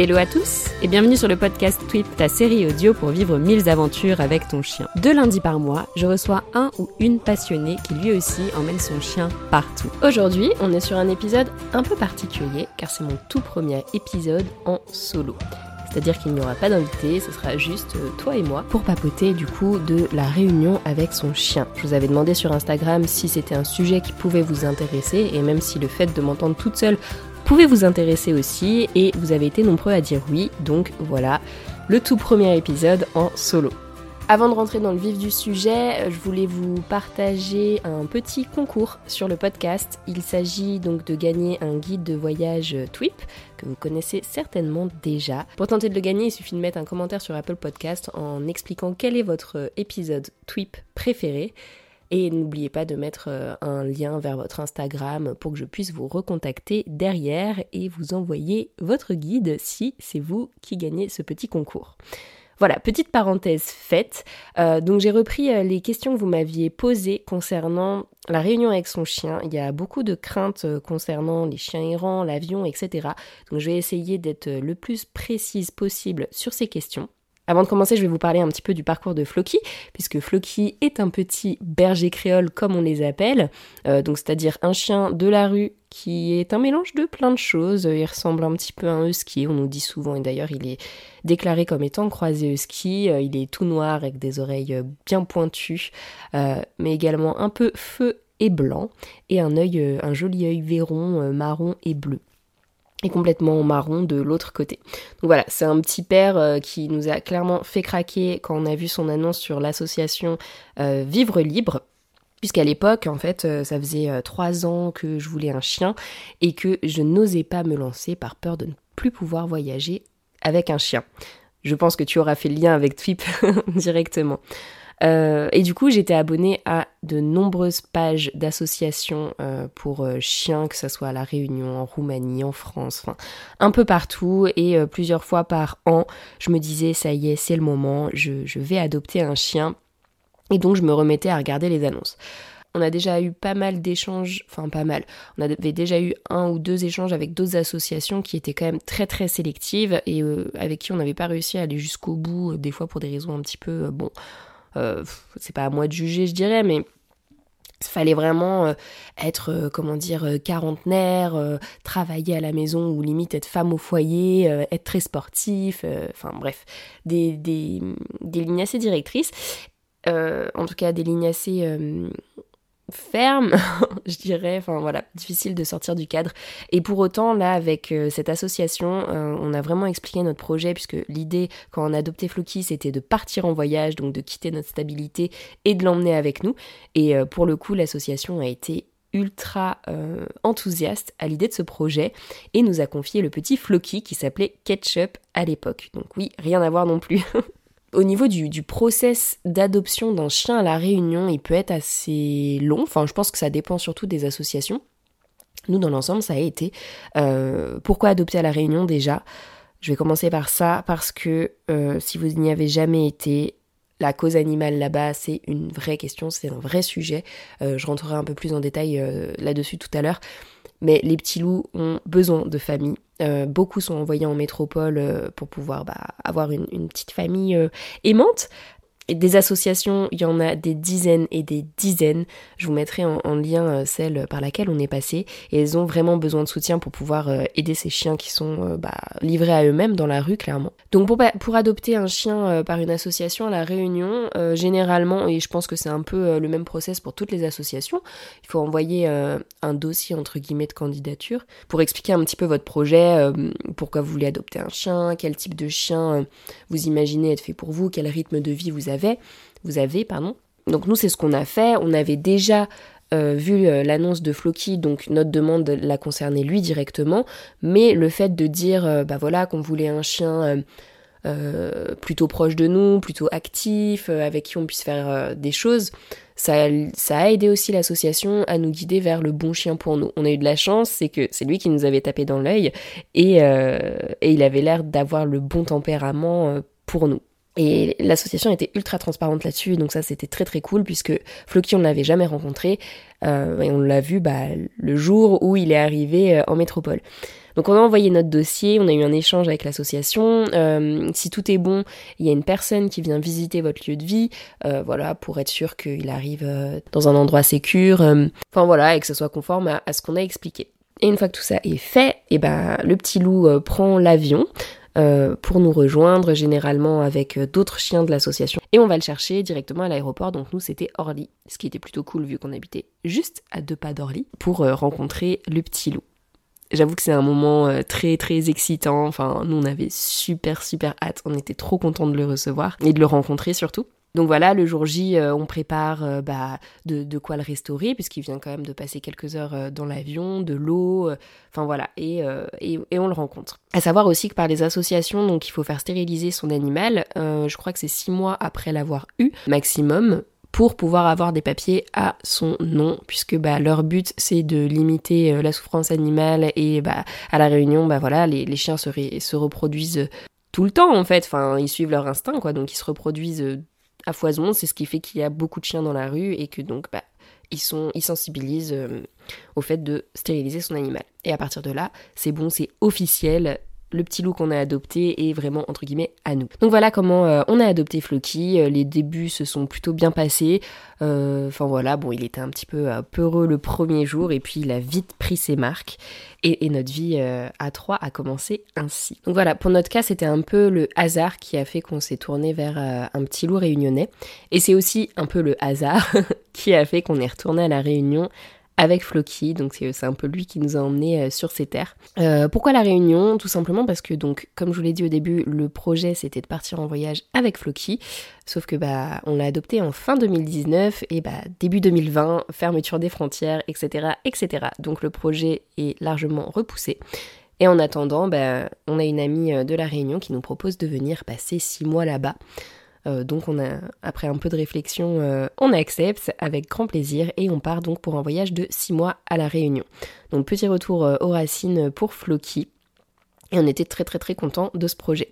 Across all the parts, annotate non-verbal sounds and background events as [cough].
Hello à tous et bienvenue sur le podcast Tweet, ta série audio pour vivre mille aventures avec ton chien. Deux lundis par mois, je reçois un ou une passionnée qui lui aussi emmène son chien partout. Aujourd'hui, on est sur un épisode un peu particulier car c'est mon tout premier épisode en solo. C'est-à-dire qu'il n'y aura pas d'invité, ce sera juste euh, toi et moi pour papoter du coup de la réunion avec son chien. Je vous avais demandé sur Instagram si c'était un sujet qui pouvait vous intéresser et même si le fait de m'entendre toute seule pouvait vous intéresser aussi et vous avez été nombreux à dire oui, donc voilà le tout premier épisode en solo. Avant de rentrer dans le vif du sujet, je voulais vous partager un petit concours sur le podcast. Il s'agit donc de gagner un guide de voyage TWIP que vous connaissez certainement déjà. Pour tenter de le gagner, il suffit de mettre un commentaire sur Apple Podcast en expliquant quel est votre épisode TWIP préféré. Et n'oubliez pas de mettre euh, un lien vers votre Instagram pour que je puisse vous recontacter derrière et vous envoyer votre guide si c'est vous qui gagnez ce petit concours. Voilà, petite parenthèse faite. Euh, donc j'ai repris euh, les questions que vous m'aviez posées concernant la réunion avec son chien. Il y a beaucoup de craintes concernant les chiens errants, l'avion, etc. Donc je vais essayer d'être le plus précise possible sur ces questions. Avant de commencer, je vais vous parler un petit peu du parcours de Floki, puisque Floki est un petit berger créole comme on les appelle, euh, donc c'est-à-dire un chien de la rue qui est un mélange de plein de choses. Il ressemble un petit peu à un husky, on nous dit souvent, et d'ailleurs il est déclaré comme étant croisé husky. Euh, il est tout noir avec des oreilles euh, bien pointues, mais également un peu feu et blanc, et un œil, un joli œil véron marron et bleu et complètement marron de l'autre côté. Donc voilà, c'est un petit père euh, qui nous a clairement fait craquer quand on a vu son annonce sur l'association euh, Vivre Libre. Puisqu'à l'époque, en fait, euh, ça faisait trois ans que je voulais un chien et que je n'osais pas me lancer par peur de ne plus pouvoir voyager avec un chien. Je pense que tu auras fait le lien avec Twip [laughs] directement. Euh, et du coup, j'étais abonnée à de nombreuses pages d'associations euh, pour euh, chiens, que ce soit à La Réunion, en Roumanie, en France, enfin un peu partout. Et plusieurs fois par an, je me disais, ça y est, c'est le moment, je, je vais adopter un chien. Et donc, je me remettais à regarder les annonces. On a déjà eu pas mal d'échanges, enfin pas mal, on avait déjà eu un ou deux échanges avec d'autres associations qui étaient quand même très très sélectives et avec qui on n'avait pas réussi à aller jusqu'au bout, des fois pour des raisons un petit peu, bon, euh, c'est pas à moi de juger, je dirais, mais il fallait vraiment euh, être, euh, comment dire, quarantenaire, travailler à la maison ou limite être femme au foyer, être très sportif, enfin bref, des, lignes assez directrices, en tout cas des lignes assez ferme, [laughs] je dirais, enfin voilà, difficile de sortir du cadre. Et pour autant, là, avec euh, cette association, euh, on a vraiment expliqué notre projet, puisque l'idée, quand on a adopté Floki, c'était de partir en voyage, donc de quitter notre stabilité et de l'emmener avec nous. Et euh, pour le coup, l'association a été ultra enthousiaste à l'idée de ce projet et nous a confié le petit Floki qui s'appelait Ketchup à l'époque. Donc oui, rien à voir non plus. [laughs] Au niveau du, process d'adoption d'un chien à la Réunion, il peut être assez long. Enfin, je pense que ça dépend surtout des associations. Nous, dans l'ensemble, ça a été euh, pourquoi adopter à la Réunion déjà? Je vais commencer par ça parce que euh, si vous n'y avez jamais été, la cause animale là-bas, c'est une vraie question, c'est un vrai sujet. Euh, je rentrerai un peu plus en détail là-dessus tout à l'heure. Mais les petits loups ont besoin de famille. Euh, beaucoup sont envoyés en métropole euh, pour pouvoir bah, avoir une, petite famille euh, des associations, il y en a des dizaines et des dizaines. Je vous mettrai en, lien euh, celle par laquelle on est passé. Et elles ont vraiment besoin de soutien pour pouvoir euh, aider ces chiens qui sont euh, bah, livrés à eux-mêmes dans la rue, clairement. Donc pour, pour adopter un chien par une association à la Réunion, généralement, et je pense que c'est un peu le même process pour toutes les associations, il faut envoyer un dossier entre guillemets de candidature pour expliquer un petit peu votre projet, pourquoi vous voulez adopter un chien, quel type de chien vous imaginez être fait pour vous, quel rythme de vie vous avez vous avez, pardon. Donc nous, c'est ce qu'on a fait. On avait déjà vu l'annonce de Floki, donc notre demande la concernait lui directement, mais le fait de dire bah voilà qu'on voulait un chien euh, plutôt proche de nous, plutôt actif, euh, avec qui on puisse faire euh, des choses, ça, ça, a aidé aussi l'association à nous guider vers le bon chien pour nous. On a eu de la chance, c'est que c'est lui qui nous avait tapé dans l'œil et, et, il avait l'air d'avoir le bon tempérament pour nous. Et l'association était ultra transparente là-dessus, donc ça c'était très très cool puisque Floki on ne l'avait jamais rencontré et on l'a vu bah, le jour où il est arrivé en métropole. Donc on a envoyé notre dossier, on a eu un échange avec l'association. Euh, si tout est bon, il y a une personne qui vient visiter votre lieu de vie, euh, voilà, pour être sûr qu'il arrive euh, dans un endroit sécur. enfin voilà, et que ce soit conforme à, ce qu'on a expliqué. Et une fois que tout ça est fait, et ben le petit loup prend l'avion. Pour nous rejoindre, généralement avec d'autres chiens de l'association. Et on va le chercher directement à l'aéroport. Donc nous, c'était Orly, ce qui était plutôt cool vu qu'on habitait juste à deux pas d'Orly, pour rencontrer le petit loup. J'avoue que c'est un moment euh, très très excitant. Enfin, nous on avait super super hâte. On était trop contents de le recevoir et de le rencontrer surtout. Donc voilà, le jour J, euh, on prépare euh, bah, de, quoi le restaurer, puisqu'il vient quand même de passer quelques heures dans l'avion, de l'eau, enfin voilà, et, et, et, on le rencontre. À savoir aussi que par les associations, donc il faut faire stériliser son animal, je crois que c'est six mois après l'avoir eu, maximum, pour pouvoir avoir des papiers à son nom, puisque bah, leur but c'est de limiter euh, la souffrance animale et bah, à la réunion, bah voilà, les, chiens se, se, reproduisent tout le temps en fait, enfin ils suivent leur instinct quoi, donc ils se reproduisent euh, à foison, c'est ce qui fait qu'il y a beaucoup de chiens dans la rue et que donc bah, ils, sont, ils sensibilisent euh, au fait de stériliser son animal. Et à partir de là, c'est bon, c'est officiel, le petit loup qu'on a adopté est vraiment entre guillemets à nous. Donc voilà comment euh, on a adopté Floki. Euh, les débuts se sont plutôt bien passés. Euh, enfin voilà, bon, il était un petit peu peureux le premier jour et puis il a vite pris ses marques et, notre vie à trois a commencé ainsi. Donc voilà, pour notre cas, c'était un peu le hasard qui a fait qu'on s'est tourné vers un petit loup réunionnais et c'est aussi un peu le hasard [laughs] qui a fait qu'on est retourné à la Réunion avec Floki, donc c'est un peu lui qui nous a emmenés euh, sur ces terres. Euh, pourquoi la Réunion? Tout simplement parce que comme je vous l'ai dit au début, le projet c'était de partir en voyage avec Floki, sauf que bah on l'a adopté en fin 2019 et bah début 2020, fermeture des frontières, etc. etc. Donc le projet est largement repoussé. Et en attendant, bah, on a une amie euh, de la Réunion qui nous propose de venir passer six mois là-bas. Euh, donc on a, après un peu de réflexion, euh, on accepte avec grand plaisir et on part donc pour un voyage de 6 mois à la Réunion. Donc petit retour euh, aux racines pour Floki et on était très très très content de ce projet.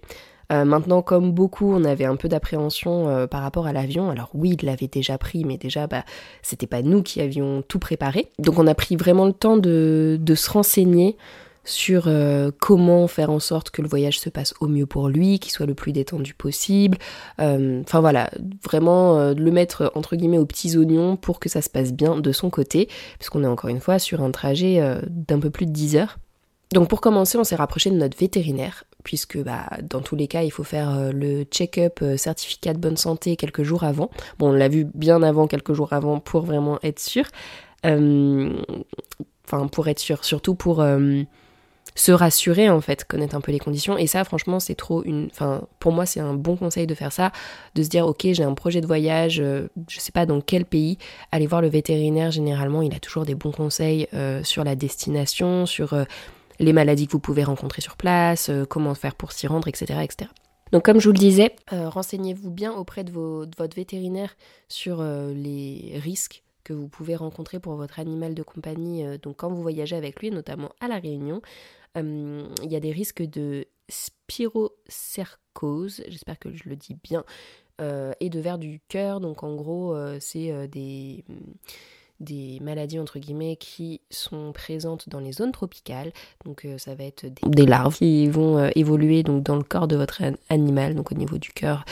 maintenant, comme beaucoup, on avait un peu d'appréhension par rapport à l'avion. Alors oui, il l'avait déjà pris, mais déjà, bah, c'était pas nous qui avions tout préparé. Donc on a pris vraiment le temps de, de se renseigner sur euh, comment faire en sorte que le voyage se passe au mieux pour lui, qu'il soit le plus détendu possible. Euh, enfin voilà, vraiment euh, le mettre entre guillemets aux petits oignons pour que ça se passe bien de son côté, puisqu'on est encore une fois sur un trajet d'un peu plus de 10 heures. Donc pour commencer, on s'est rapproché de notre vétérinaire, puisque bah, dans tous les cas, il faut faire le check-up certificat de bonne santé quelques jours avant. Bon, on l'a vu bien avant, quelques jours avant, pour vraiment être sûr. Enfin, pour être sûr, surtout pour se rassurer en fait, connaître un peu les conditions. Et ça, franchement, c'est trop une. Enfin, pour moi, c'est un bon conseil de faire ça, de se dire, ok, j'ai un projet de voyage, euh, je sais pas dans quel pays, aller voir le vétérinaire. Généralement, il a toujours des bons conseils euh, sur la destination, sur euh, les maladies que vous pouvez rencontrer sur place, comment faire pour s'y rendre, etc., etc. Donc comme je vous le disais, renseignez-vous bien auprès de, de, votre vétérinaire sur les risques que vous pouvez rencontrer pour votre animal de compagnie donc quand vous voyagez avec lui, notamment à la Réunion. Euh, il y a des risques de spirocercose, j'espère que je le dis bien, euh, et de vers du cœur. Donc en gros, euh, c'est des des maladies entre guillemets qui sont présentes dans les zones tropicales. Donc ça va être des, larves qui vont évoluer donc dans le corps de votre animal, donc au niveau du cœur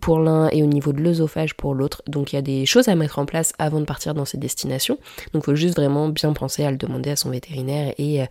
pour l'un et au niveau de l'œsophage pour l'autre. Donc il y a des choses à mettre en place avant de partir dans ces destinations. Donc il faut juste vraiment bien penser à le demander à son vétérinaire et euh,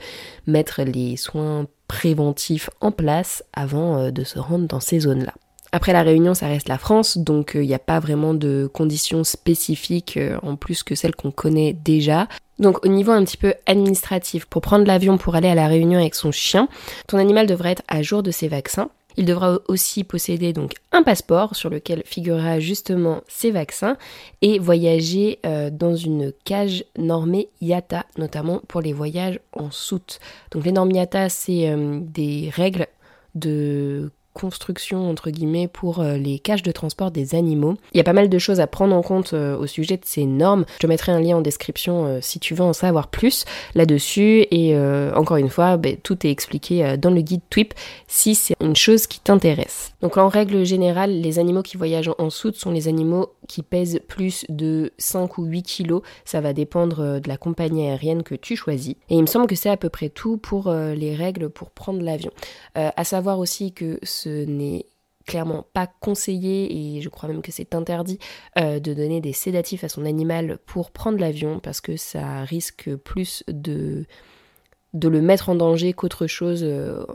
mettre les soins préventifs en place avant euh, de se rendre dans ces zones-là. Après la Réunion, ça reste la France, donc euh, il n'y a pas vraiment de conditions spécifiques en plus que celles qu'on connaît déjà. Donc au niveau un petit peu administratif, pour prendre l'avion pour aller à la Réunion avec son chien, ton animal devrait être à jour de ses vaccins Il devra aussi posséder donc un passeport sur lequel figurera justement ses vaccins et voyager euh, dans une cage normée IATA, notamment pour les voyages en soute. Donc les normes IATA, c'est euh, des règles de construction entre guillemets pour euh, les cages de transport des animaux. Il y a pas mal de choses à prendre en compte euh, au sujet de ces normes. Je mettrai un lien en description euh, si tu veux en savoir plus là-dessus et encore une fois, ben, tout est expliqué dans le guide TWIP si c'est une chose qui t'intéresse. Donc en règle générale, les animaux qui voyagent en soute sont les animaux qui pèsent plus de 5 ou 8 kilos. Ça va dépendre de la compagnie aérienne que tu choisis. Et il me semble que c'est à peu près tout pour les règles pour prendre l'avion. à savoir aussi que ce n'est clairement pas conseillé et je crois même que c'est interdit euh, de donner des sédatifs à son animal pour prendre l'avion parce que ça risque plus de, de le mettre en danger qu'autre chose. Euh,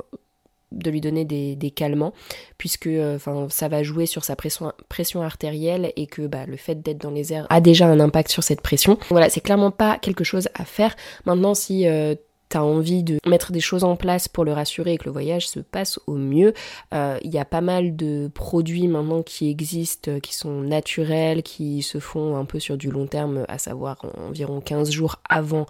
de lui donner des, calmants puisque euh, ça va jouer sur sa pression, pression artérielle et que bah, le fait d'être dans les airs a déjà un impact sur cette pression. Voilà, c'est clairement pas quelque chose à faire. Maintenant, si t'as envie de mettre des choses en place pour le rassurer et que le voyage se passe au mieux. Euh, il y a pas mal de produits maintenant qui existent, euh, qui sont naturels, qui se font un peu sur du long terme, à savoir environ 15 jours avant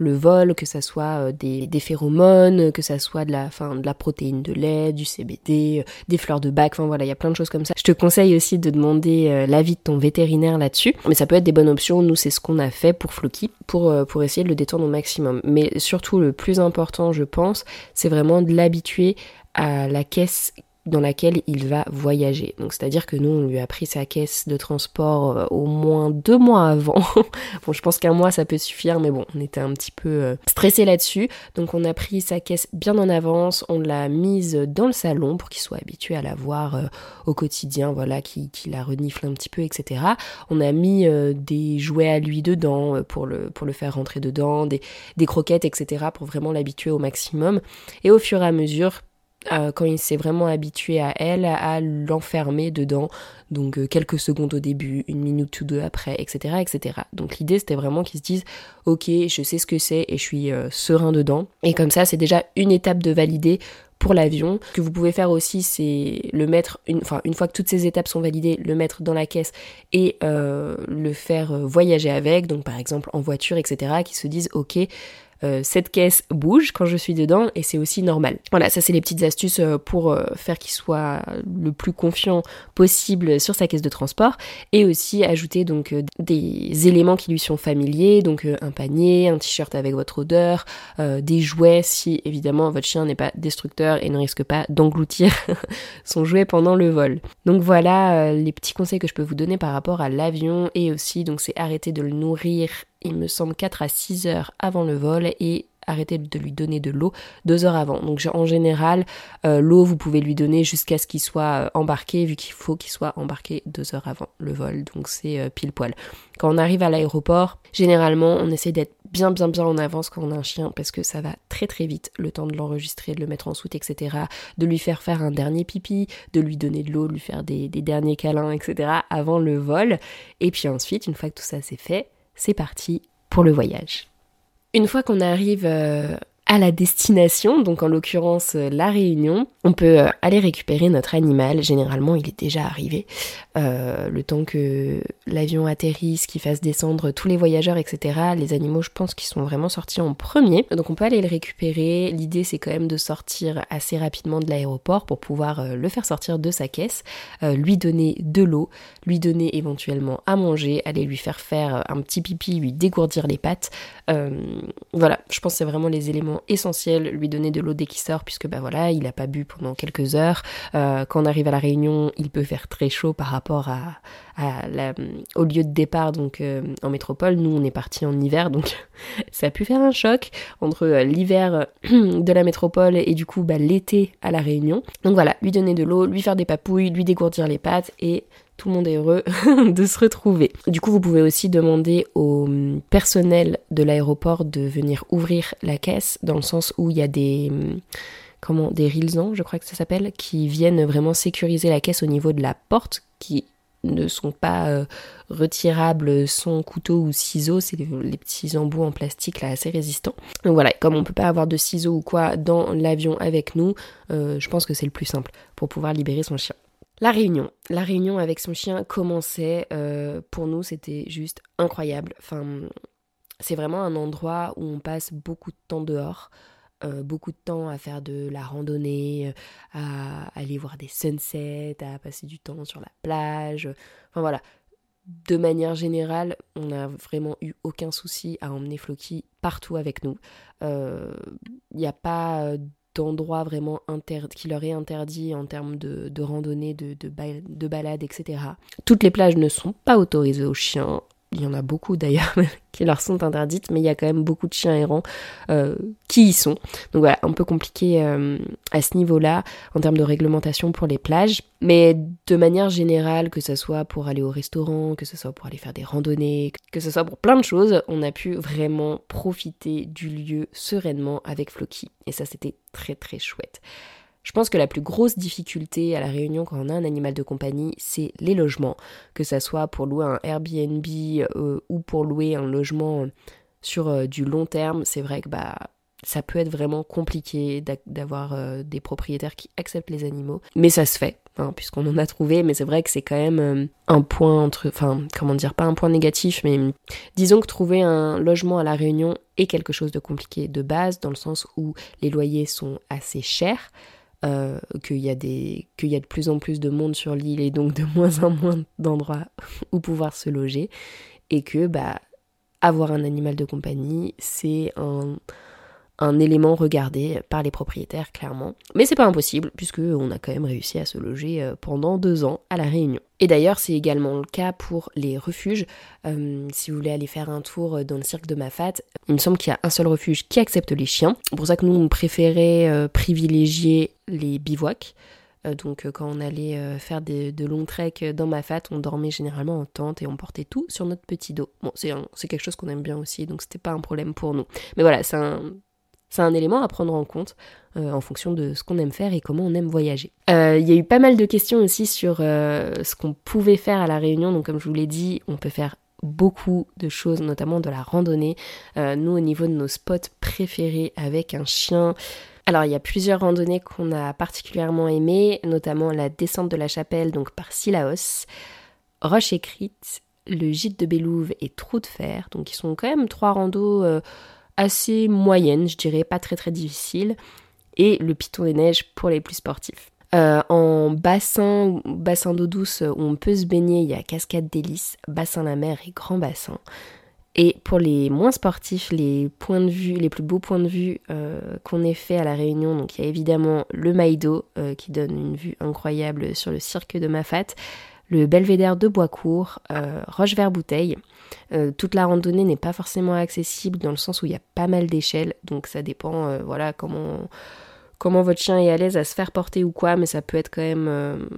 le vol, que ça soit euh, des, phéromones, que ça soit de la, fin, de la protéine de lait, du CBD, euh, des fleurs de bac, enfin voilà, il y a plein de choses comme ça. Je te conseille aussi de demander euh, l'avis de ton vétérinaire là-dessus, mais ça peut être des bonnes options. Nous, c'est ce qu'on a fait pour Floki, pour, pour essayer de le détendre au maximum. Mais surtout, le plus important, je pense, c'est vraiment de l'habituer à la caisse dans laquelle il va voyager. Donc c'est-à-dire que nous, on lui a pris sa caisse de transport euh, au moins deux mois avant. [laughs] bon, je pense qu'un mois, ça peut suffire, mais bon, on était un petit peu euh, stressé là-dessus. Donc on a pris sa caisse bien en avance, on l'a mise dans le salon pour qu'il soit habitué à la voir euh, au quotidien, voilà, qui, qui, la renifle un petit peu, etc. On a mis des jouets à lui dedans pour le, pour le faire rentrer dedans, des, des croquettes, etc. pour vraiment l'habituer au maximum. Et au fur et à mesure, euh, quand il s'est vraiment habitué à elle, à l'enfermer dedans, donc euh, quelques secondes au début, une minute ou deux après, etc. etc. Donc l'idée c'était vraiment qu'ils se disent ok je sais ce que c'est et je suis euh, serein dedans. Et comme ça c'est déjà une étape de valider pour l'avion. Ce que vous pouvez faire aussi, c'est le mettre, une, enfin, une fois que toutes ces étapes sont validées, le mettre dans la caisse et le faire voyager avec, donc par exemple en voiture, etc., qui se disent, ok, euh, cette caisse bouge quand je suis dedans et c'est aussi normal. Voilà, ça c'est les petites astuces euh, pour euh, faire qu'il soit le plus confiant possible sur sa caisse de transport et aussi ajouter donc des éléments qui lui sont familiers, donc un panier, un t-shirt avec votre odeur, des jouets si évidemment votre chien n'est pas destructeur et ne risque pas d'engloutir [laughs] son jouet pendant le vol. Donc voilà les petits conseils que je peux vous donner par rapport à l'avion et aussi donc c'est arrêter de le nourrir il me semble 4 à 6 heures avant le vol et arrêter de lui donner de l'eau deux heures avant. Donc en général, euh, l'eau vous pouvez lui donner jusqu'à ce qu'il soit euh, embarqué, vu qu'il faut qu'il soit embarqué deux heures avant le vol. Donc c'est euh, pile poil. Quand on arrive à l'aéroport, généralement on essaie d'être bien bien bien en avance quand on a un chien parce que ça va très très vite, le temps de l'enregistrer, de le mettre en soute, etc. De lui faire faire un dernier pipi, de lui donner de l'eau, de lui faire des, des derniers câlins, etc. avant le vol. Et puis ensuite, une fois que tout ça c'est fait, c'est parti pour le voyage. Une fois qu'on arrive euh, à la destination, donc en l'occurrence euh, la Réunion, on peut euh, aller récupérer notre animal. Généralement, il est déjà arrivé. Euh, le temps que l'avion atterrisse, qu'il fasse descendre tous les voyageurs, etc. Les animaux, je pense qu'ils sont vraiment sortis en premier. Donc on peut aller le récupérer. L'idée, c'est quand même de sortir assez rapidement de l'aéroport pour pouvoir le faire sortir de sa caisse, lui donner de l'eau, lui donner éventuellement à manger, aller lui faire faire un petit pipi, lui dégourdir les pattes. voilà, je pense que c'est vraiment les éléments essentiel, lui donner de l'eau dès qu'il sort, puisque bah voilà, il n'a pas bu pendant quelques heures. Euh, quand on arrive à la réunion, il peut faire très chaud par rapport à, au lieu de départ, donc euh, en métropole. Nous, on est parti en hiver, donc [laughs] ça a pu faire un choc entre euh, l'hiver [clears throat] de la métropole et du coup bah, l'été à la réunion. Donc voilà, lui donner de l'eau, lui faire des papouilles, lui dégourdir les pattes et tout le monde est heureux [laughs] de se retrouver. Du coup, vous pouvez aussi demander au personnel de l'aéroport de venir ouvrir la caisse, dans le sens où il y a des comment des rilsans, je crois que ça s'appelle, qui viennent vraiment sécuriser la caisse au niveau de la porte qui ne sont pas euh, retirables sans couteau ou ciseaux, c'est les, petits embouts en plastique là assez résistants. Donc voilà, comme on peut pas avoir de ciseaux ou quoi dans l'avion avec nous, euh, je pense que c'est le plus simple pour pouvoir libérer son chien. La réunion. La réunion avec son chien commençait, euh, pour nous c'était juste incroyable. Enfin, c'est vraiment un endroit où on passe beaucoup de temps dehors. Euh, beaucoup de temps à faire de la randonnée, euh, à aller voir des sunsets, à passer du temps sur la plage. Enfin voilà. De manière générale, on n'a vraiment eu aucun souci à emmener Floki partout avec nous. Il n'y a pas d'endroit vraiment qui leur est interdit en termes de, randonnée, de, de, de balade, etc. Toutes les plages ne sont pas autorisées aux chiens il y en a beaucoup d'ailleurs [laughs] qui leur sont interdites, mais il y a quand même beaucoup de chiens errants euh, qui y sont. Donc voilà, un peu compliqué euh, à ce niveau-là en termes de réglementation pour les plages. Mais de manière générale, que ce soit pour aller au restaurant, que ce soit pour aller faire des randonnées, que ce soit pour plein de choses, on a pu vraiment profiter du lieu sereinement avec Floki. Et ça, c'était très très chouette. Je pense que la plus grosse difficulté à la Réunion quand on a un animal de compagnie, c'est les logements, que ça soit pour louer un Airbnb euh, ou pour louer un logement sur euh, du long terme. C'est vrai que bah ça peut être vraiment compliqué d'avoir euh, des propriétaires qui acceptent les animaux, mais ça se fait, hein, puisqu'on en a trouvé. Mais c'est vrai que c'est quand même un point entre, enfin comment dire, pas un point négatif, mais disons que trouver un logement à la Réunion est quelque chose de compliqué de base, dans le sens où les loyers sont assez chers. Euh, qu'il y, a des, qu'il y a de plus en plus de monde sur l'île et donc de [laughs] moins en moins d'endroits où pouvoir se loger. Et que bah, avoir un animal de compagnie, c'est un, un élément regardé par les propriétaires clairement. Mais c'est pas impossible puisque on a quand même réussi à se loger euh, pendant deux ans à la Réunion. Et d'ailleurs c'est également le cas pour les refuges. Euh, si vous voulez aller faire un tour dans le cirque de Mafat, il me semble qu'il y a un seul refuge qui accepte les chiens. C'est pour ça que nous on préférait euh, privilégier les bivouacs. donc quand on allait faire de longs treks dans Mafat, on dormait généralement en tente et on portait tout sur notre petit dos. Bon, c'est quelque chose qu'on aime bien aussi, donc c'était pas un problème pour nous. Mais voilà, c'est un, c'est un élément à prendre en compte euh, en fonction de ce qu'on aime faire et comment on aime voyager. Euh, il y a eu pas mal de questions aussi sur euh, ce qu'on pouvait faire à la Réunion. Donc comme je vous l'ai dit, on peut faire beaucoup de choses, notamment de la randonnée. nous, au niveau de nos spots préférés avec un chien, alors il y a plusieurs randonnées qu'on a particulièrement aimées, notamment la descente de la chapelle, donc par Silaos, Roche écrite, le gîte de Bélouve et Trou de Fer. Donc ils sont quand même trois randos assez moyenne, je dirais, pas très très difficile, et le Piton des Neiges pour les plus sportifs. Euh, en bassin, bassin d'eau douce où on peut se baigner, il y a Cascade d'Hélice, Bassin la Mer et Grand Bassin. Et pour les moins sportifs, les points de vue, les plus beaux points de vue euh, qu'on ait fait à la Réunion, donc il y a évidemment le Maïdo euh, qui donne une vue incroyable sur le cirque de Mafat, le belvédère de Boiscourt, euh, Roche-Vert-Bouteille. Euh, toute la randonnée n'est pas forcément accessible dans le sens où il y a pas mal d'échelles, donc ça dépend, euh, voilà, comment, comment votre chien est à l'aise à se faire porter ou quoi, mais ça peut être quand même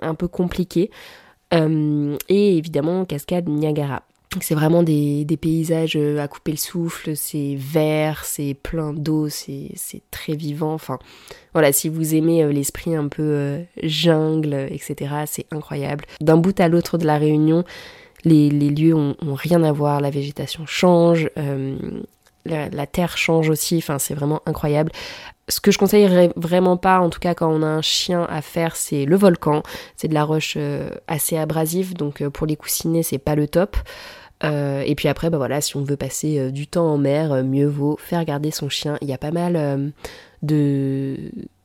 un peu compliqué. et évidemment, cascade Niagara. C'est vraiment des, paysages à couper le souffle, c'est vert, c'est plein d'eau, c'est très vivant. Enfin, voilà, si vous aimez l'esprit un peu jungle, etc., c'est incroyable. D'un bout à l'autre de la Réunion, les, lieux ont, rien à voir, la végétation change, euh, la, terre change aussi, enfin c'est vraiment incroyable. Ce que je conseillerais vraiment pas, en tout cas quand on a un chien à faire, c'est le volcan. C'est de la roche euh, assez abrasive, donc euh, pour les coussinets c'est pas le top. Et puis après, bah voilà, si on veut passer du temps en mer, mieux vaut faire garder son chien. Il y a pas mal de,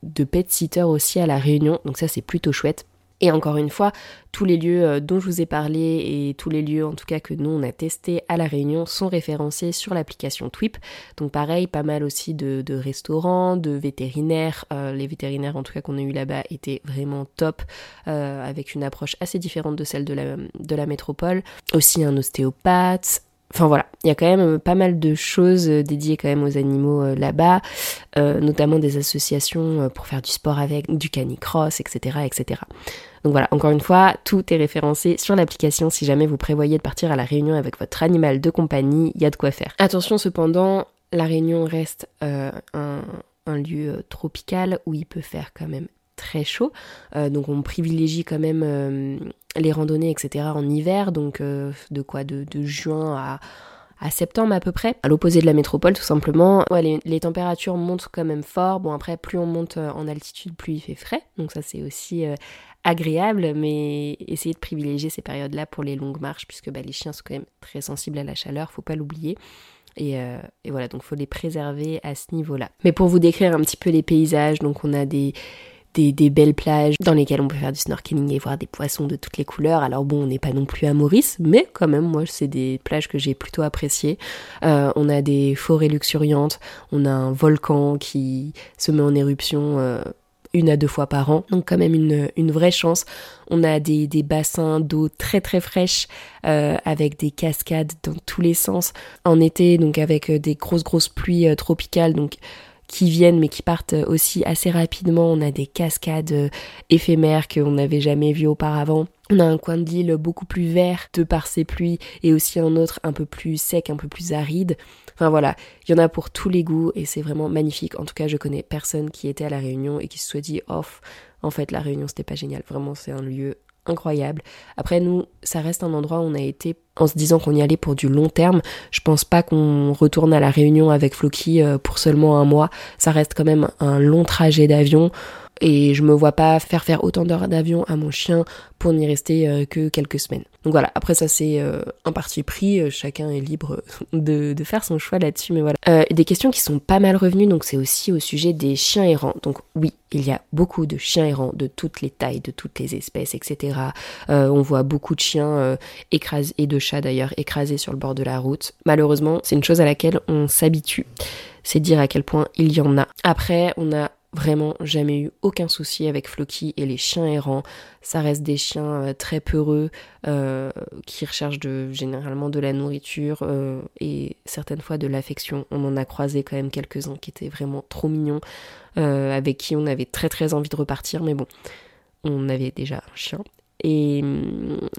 de pet sitters aussi à la Réunion, donc ça c'est plutôt chouette. Et encore une fois, tous les lieux euh, dont je vous ai parlé et tous les lieux en tout cas que nous on a testé à La Réunion sont référencés sur l'application Twip. Donc pareil, pas mal aussi de, restaurants, de vétérinaires. Euh, les vétérinaires en tout cas qu'on a eu là-bas étaient vraiment top, euh, avec une approche assez différente de celle de la métropole. Aussi un ostéopathe, Enfin voilà, il y a quand même pas mal de choses dédiées quand même aux animaux là-bas, notamment des associations pour faire du sport avec, du canicross, etc., etc. Donc voilà, encore une fois, tout est référencé sur l'application si jamais vous prévoyez de partir à la Réunion avec votre animal de compagnie, il y a de quoi faire. Attention cependant, la Réunion reste euh, un, lieu euh, tropical où il peut faire quand même très chaud. Euh, donc on privilégie quand même les randonnées, etc. en hiver, donc de quoi de, juin à, septembre à peu près, à l'opposé de la métropole tout simplement. Les, températures montent quand même fort. Bon après, plus on monte en altitude, plus il fait frais, donc ça c'est aussi agréable, mais essayez de privilégier ces périodes-là pour les longues marches, puisque bah, les chiens sont quand même très sensibles à la chaleur, faut pas l'oublier. Et, euh, voilà, donc faut les préserver à ce niveau-là. Mais pour vous décrire un petit peu les paysages, donc on a des, des, belles plages dans lesquelles on peut faire du snorkeling et voir des poissons de toutes les couleurs. Alors bon, on n'est pas non plus à Maurice, mais quand même, moi, c'est des plages que j'ai plutôt appréciées. Euh, on a des forêts luxuriantes, on a un volcan qui se met en éruption. Euh, une à deux fois par an, donc quand même une, une vraie chance. On a des, des bassins d'eau très très fraîches euh, avec des cascades dans tous les sens en été, donc avec euh, des grosses grosses pluies euh, tropicales, donc qui viennent mais qui partent aussi assez rapidement. On a des cascades éphémères qu'on n'avait jamais vues auparavant. On a un coin de l'île beaucoup plus vert de par ces pluies et aussi un autre un peu plus sec, un peu plus aride. Enfin voilà, il y en a pour tous les goûts et c'est vraiment magnifique. En tout cas, je connais personne qui était à la Réunion et qui se soit dit off. En fait, la Réunion c'était pas génial. Vraiment, c'est un lieu incroyable. Après, nous, ça reste un endroit où on a été en se disant qu'on y allait pour du long terme. Je pense pas qu'on retourne à la Réunion avec Floki euh, pour seulement un mois. Ça reste quand même un long trajet d'avion et je me vois pas faire faire autant d'heures d'avion à mon chien pour n'y rester euh, que quelques semaines. Donc voilà, après ça c'est euh, un parti pris, euh, chacun est libre [laughs] de, de faire son choix là-dessus, mais voilà. des questions qui sont pas mal revenues, donc c'est aussi au sujet des chiens errants. Donc oui, il y a beaucoup de chiens errants de toutes les tailles, de toutes les espèces, etc. on voit beaucoup de chiens écrasés, et de chats d'ailleurs, écrasés sur le bord de la route. Malheureusement, c'est une chose à laquelle on s'habitue. C'est dire à quel point il y en a. Après, on a Vraiment, jamais eu aucun souci avec Floki et les chiens errants. Ça reste des chiens euh, très peureux euh, qui recherchent généralement de la nourriture euh, et certaines fois de l'affection. On en a croisé quand même quelques-uns qui étaient vraiment trop mignons, avec qui on avait très très envie de repartir, mais bon, on avait déjà un chien. Et,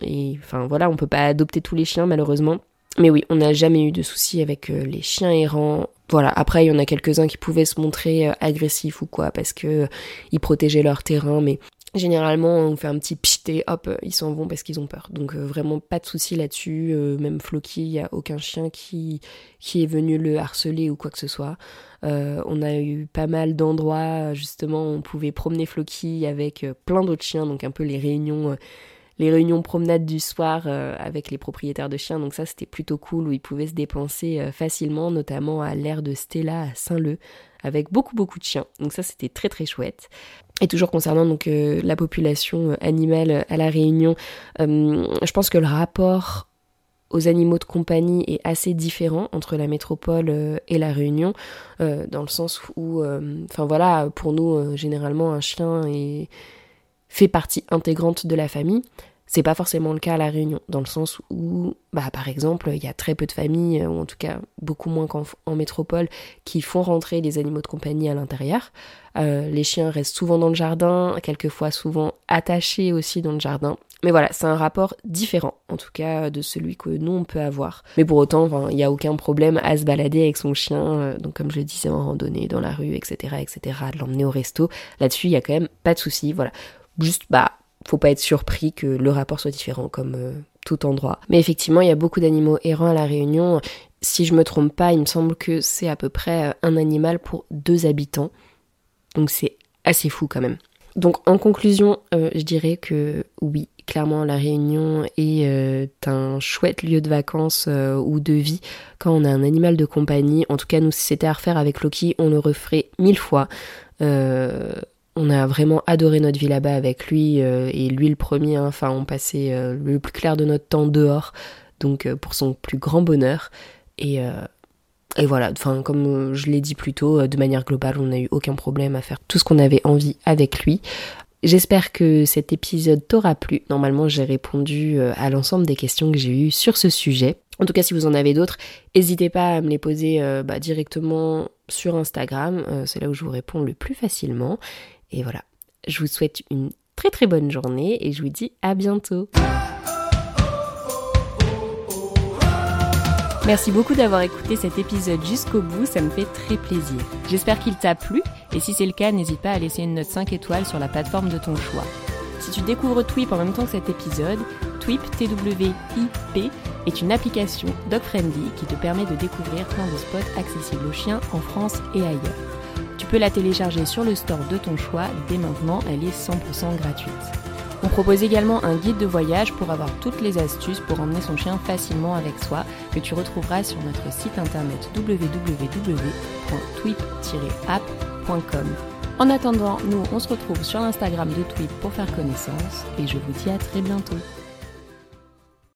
et enfin voilà, on peut pas adopter tous les chiens malheureusement. Mais oui, on n'a jamais eu de soucis avec les chiens errants voilà, après il y en a quelques-uns qui pouvaient se montrer euh, agressifs ou quoi parce que euh, ils protégeaient leur terrain mais généralement on fait un petit pchité, hop, ils s'en vont parce qu'ils ont peur. Donc euh, vraiment pas de souci là-dessus, même Floki, il y a aucun chien qui qui est venu le harceler ou quoi que ce soit. on a eu pas mal d'endroits justement où on pouvait promener Floki avec plein d'autres chiens, donc un peu les réunions les réunions promenades du soir euh, avec les propriétaires de chiens. Donc ça, c'était plutôt cool où ils pouvaient se dépenser euh, facilement, notamment à l'ère de Stella à Saint-Leu, avec beaucoup beaucoup de chiens. Donc ça, c'était très très chouette. Et toujours concernant donc euh, la population animale à la Réunion, je pense que le rapport aux animaux de compagnie est assez différent entre la métropole et la Réunion, dans le sens où, enfin voilà, pour nous, généralement, un chien est fait partie intégrante de la famille. C'est pas forcément le cas à La Réunion, dans le sens où, bah, par exemple, il y a très peu de familles, ou en tout cas beaucoup moins qu'en métropole, qui font rentrer les animaux de compagnie à l'intérieur. Euh, les chiens restent souvent dans le jardin, quelquefois souvent attachés aussi dans le jardin. Mais voilà, c'est un rapport différent, en tout cas, de celui que nous, on peut avoir. Mais pour autant, il n'y a aucun problème à se balader avec son chien, euh, donc comme je le disais, en randonnée, dans la rue, etc., etc., de l'emmener au resto. Là-dessus, il n'y a quand même pas de souci, voilà. Juste, bah, faut pas être surpris que le rapport soit différent comme euh, tout endroit. Mais effectivement, il y a beaucoup d'animaux errants à la Réunion. Si je me trompe pas, il me semble que c'est à peu près euh, un animal pour deux habitants. Donc c'est assez fou quand même. Donc en conclusion, euh, je dirais que oui, clairement la Réunion est un chouette lieu de vacances ou de vie quand on a un animal de compagnie. En tout cas, nous, si c'était à refaire avec Loki, on le referait mille fois. On a vraiment adoré notre vie là-bas avec lui euh, et lui le premier. Hein. enfin, on passait euh, le plus clair de notre temps dehors, donc euh, pour son plus grand bonheur. Et, voilà, enfin comme je l'ai dit plus tôt, de manière globale, on n'a eu aucun problème à faire tout ce qu'on avait envie avec lui. J'espère que cet épisode t'aura plu. Normalement, j'ai répondu à l'ensemble des questions que j'ai eues sur ce sujet. En tout cas, si vous en avez d'autres, n'hésitez pas à me les poser bah, directement sur Instagram. c'est là où je vous réponds le plus facilement. Et voilà, je vous souhaite une très très bonne journée et je vous dis à bientôt. Merci beaucoup d'avoir écouté cet épisode jusqu'au bout, ça me fait très plaisir. J'espère qu'il t'a plu et si c'est le cas, n'hésite pas à laisser une note 5 étoiles sur la plateforme de ton choix. Si tu découvres Twip en même temps que cet épisode, Twip, T-W-I-P, est une application dog-friendly qui te permet de découvrir plein de spots accessibles aux chiens en France et ailleurs. Tu peux la télécharger sur le store de ton choix, dès maintenant elle est 100% gratuite. On propose également un guide de voyage pour avoir toutes les astuces pour emmener son chien facilement avec soi que tu retrouveras sur notre site internet www.twip-app.com. En attendant, nous on se retrouve sur l'Instagram de Twip pour faire connaissance et je vous dis à très bientôt.